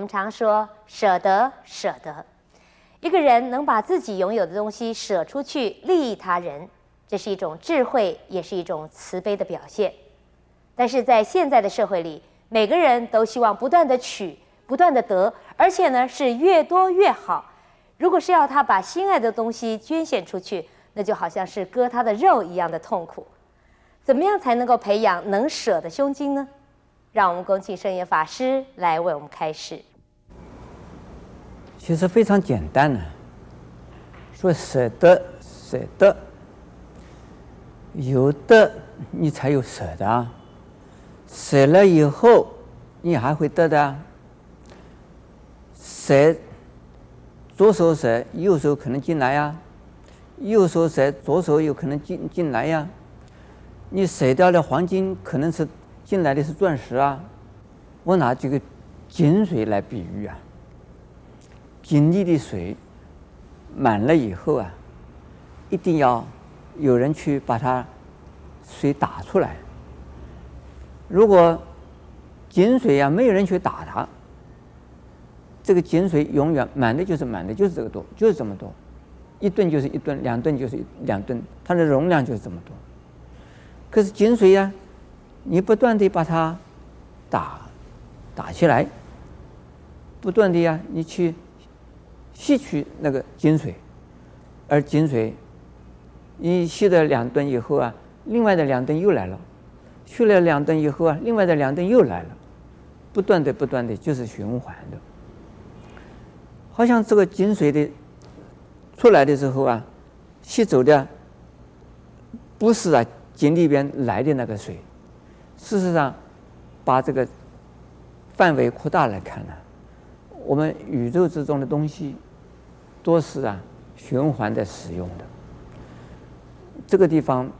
我们常说舍得，舍得。一个人能把自己拥有的东西舍出去，利益他人，这是一种智慧，也是一种慈悲的表现。但是在现在的社会里，每个人都希望不断地取，不断地得，而且呢是越多越好。如果是要他把心爱的东西捐献出去，那就好像是割他的肉一样的痛苦。怎么样才能够培养能舍的胸襟呢？让我们恭请圣严法师来为我们开示。其实非常简单呢，说舍得，舍得，有得你才有舍的啊，舍了以后你还会得的啊。舍，左手舍，右手可能进来呀；右手舍，左手有可能进进来呀。你舍掉的黄金，可能是进来的是钻石啊。我拿这个井水来比喻啊。井里的水满了以后啊，一定要有人去把它水打出来。如果井水啊没有人去打它，这个井水永远满的就是满的，就是这个多，就是这么多，一吨就是一吨，两吨就是两吨，它的容量就是这么多。可是井水呀，你不断的把它打打起来，不断的呀，你去。吸取那个井水，而井水，你吸了两吨以后啊，另外的两吨又来了，去了两吨以后啊，另外的两吨又来了，不断的不断的就是循环的。好像这个井水的出来的时候啊，吸走的不是啊井里边来的那个水，事实上把这个范围扩大来看呢，我们宇宙之中的东西。多是啊，循环的使用的。这个地方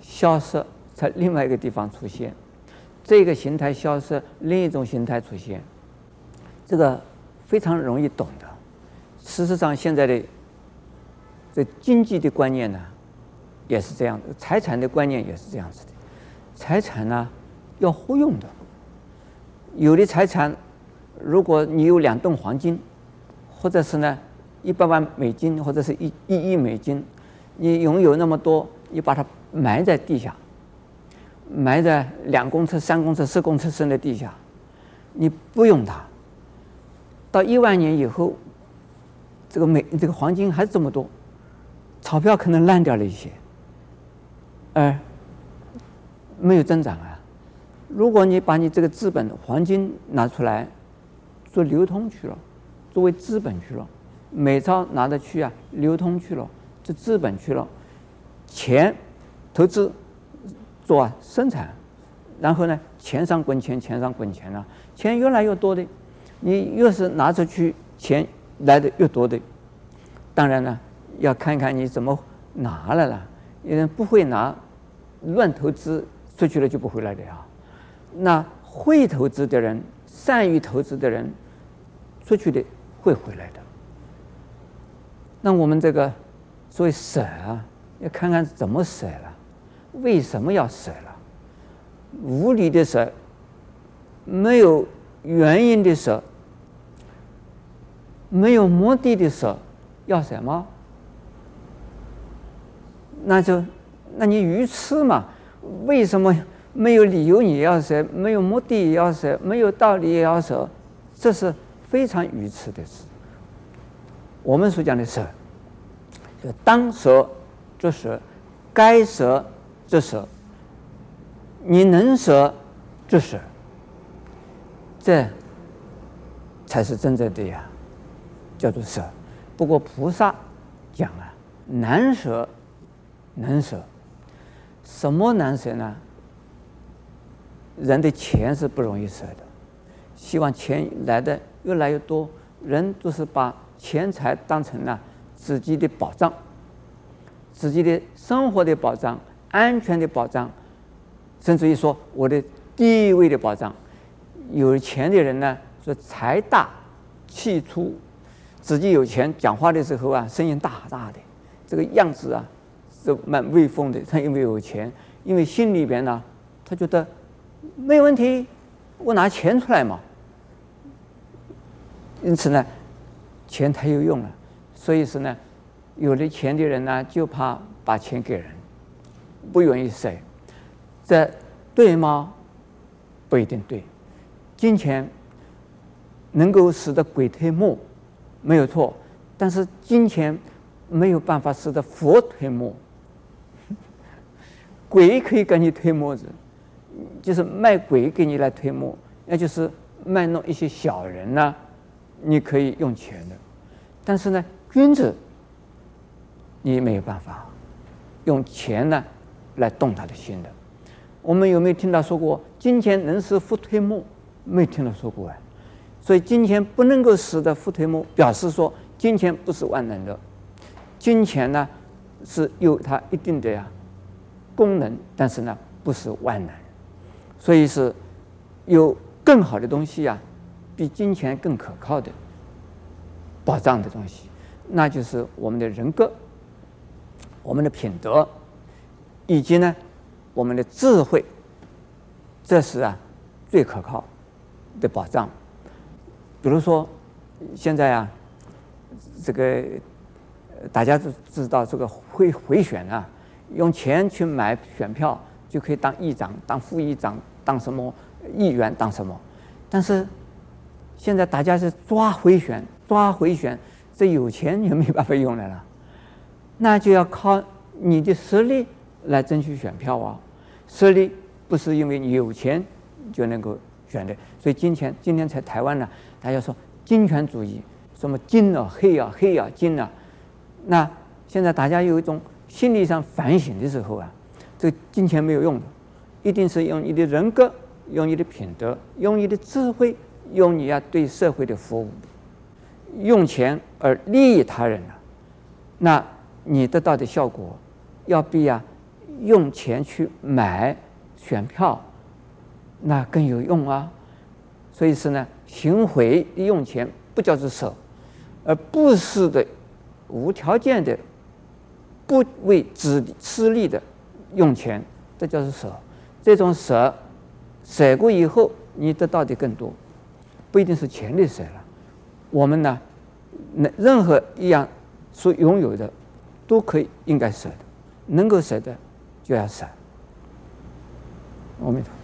消失，在另外一个地方出现；这个形态消失，另一种形态出现。这个非常容易懂的。事实上，现在的这经济的观念呢，也是这样的；财产的观念也是这样子的。财产呢，要互用的。有的财产，如果你有两吨黄金，或者是呢，一百万美金或者是一一亿美金，你拥有那么多，你把它埋在地下，埋在两公尺、三公尺、四公尺深的地下，你不用它，到一万年以后，这个美这个黄金还是这么多，钞票可能烂掉了一些，而没有增长啊。如果你把你这个资本黄金拿出来做流通去了，作为资本去了。美钞拿得去啊，流通去了，这资本去了，钱投资做啊生产，然后呢，钱上滚钱，钱上滚钱了，钱越来越多的，你越是拿出去，钱来的越多的。当然呢，要看看你怎么拿来了，有人不会拿，乱投资出去了就不回来的啊。那会投资的人，善于投资的人，出去的会回来的。那我们这个所以舍啊，要看看怎么舍了，为什么要舍了？无理的舍，没有原因的舍，没有目的的舍，要什么？那就，那你愚痴嘛？为什么没有理由你要舍？没有目的也要舍？没有道理也要舍？这是非常愚痴的事。我们所讲的舍，就当舍就舍，该舍就舍，你能舍就舍，这才是真正的呀，叫做舍。不过菩萨讲啊，难舍能舍，什么难舍呢？人的钱是不容易舍的，希望钱来的越来越多，人都是把。钱财当成了自己的保障，自己的生活的保障、安全的保障，甚至于说我的地位的保障。有钱的人呢，说财大气粗，自己有钱，讲话的时候啊，声音大大的，这个样子啊，是蛮威风的。他因为有钱，因为心里边呢，他觉得没问题，我拿钱出来嘛。因此呢，钱太有用了，所以说呢，有了钱的人呢，就怕把钱给人，不愿意舍。这对吗？不一定对。金钱能够使得鬼推磨，没有错，但是金钱没有办法使得佛推磨。鬼可以给你推磨子，就是卖鬼给你来推磨，那就是卖弄一些小人呢、你可以用钱的，但是呢，君子你没有办法用钱呢来动他的心的。我们有没有听到说过金钱能使佛推磨？没听到说过哎，所以金钱不能够使得佛推磨，表示说金钱不是万能的，金钱呢是有它一定的呀。功能，但是呢，不是万能，所以是有更好的东西啊，比金钱更可靠的保障的东西，那就是我们的人格、我们的品德，以及呢，我们的智慧，这是啊最可靠的保障。比如说，现在啊，这个大家都知道这个回回选啊。用钱去买选票，就可以当议长、当副议长、当什么议员、当什么。但是现在大家是抓回旋，抓回旋，这有钱也没办法用来了，那就要靠你的实力来争取选票啊！实力不是因为你有钱就能够选的，所以金钱今天在台湾呢，大家说金权主义，什么金啊、黑啊、黑啊、金啊，那现在大家有一种。心理上反省的时候啊，这个金钱没有用的，一定是用你的人格、用你的品德、用你的智慧、用你要对社会的服务，用钱而利益他人了，那你得到的效果要比啊用钱去买选票那更有用啊。所以是呢，行贿用钱不叫做舍，而不是的无条件的。不为自私利的用钱，这叫做舍。这种舍，舍过以后，你得到的更多，不一定是权力舍了。我们呢，那任何一样所拥有的，都可以应该舍的，能够舍的就要舍。阿弥陀。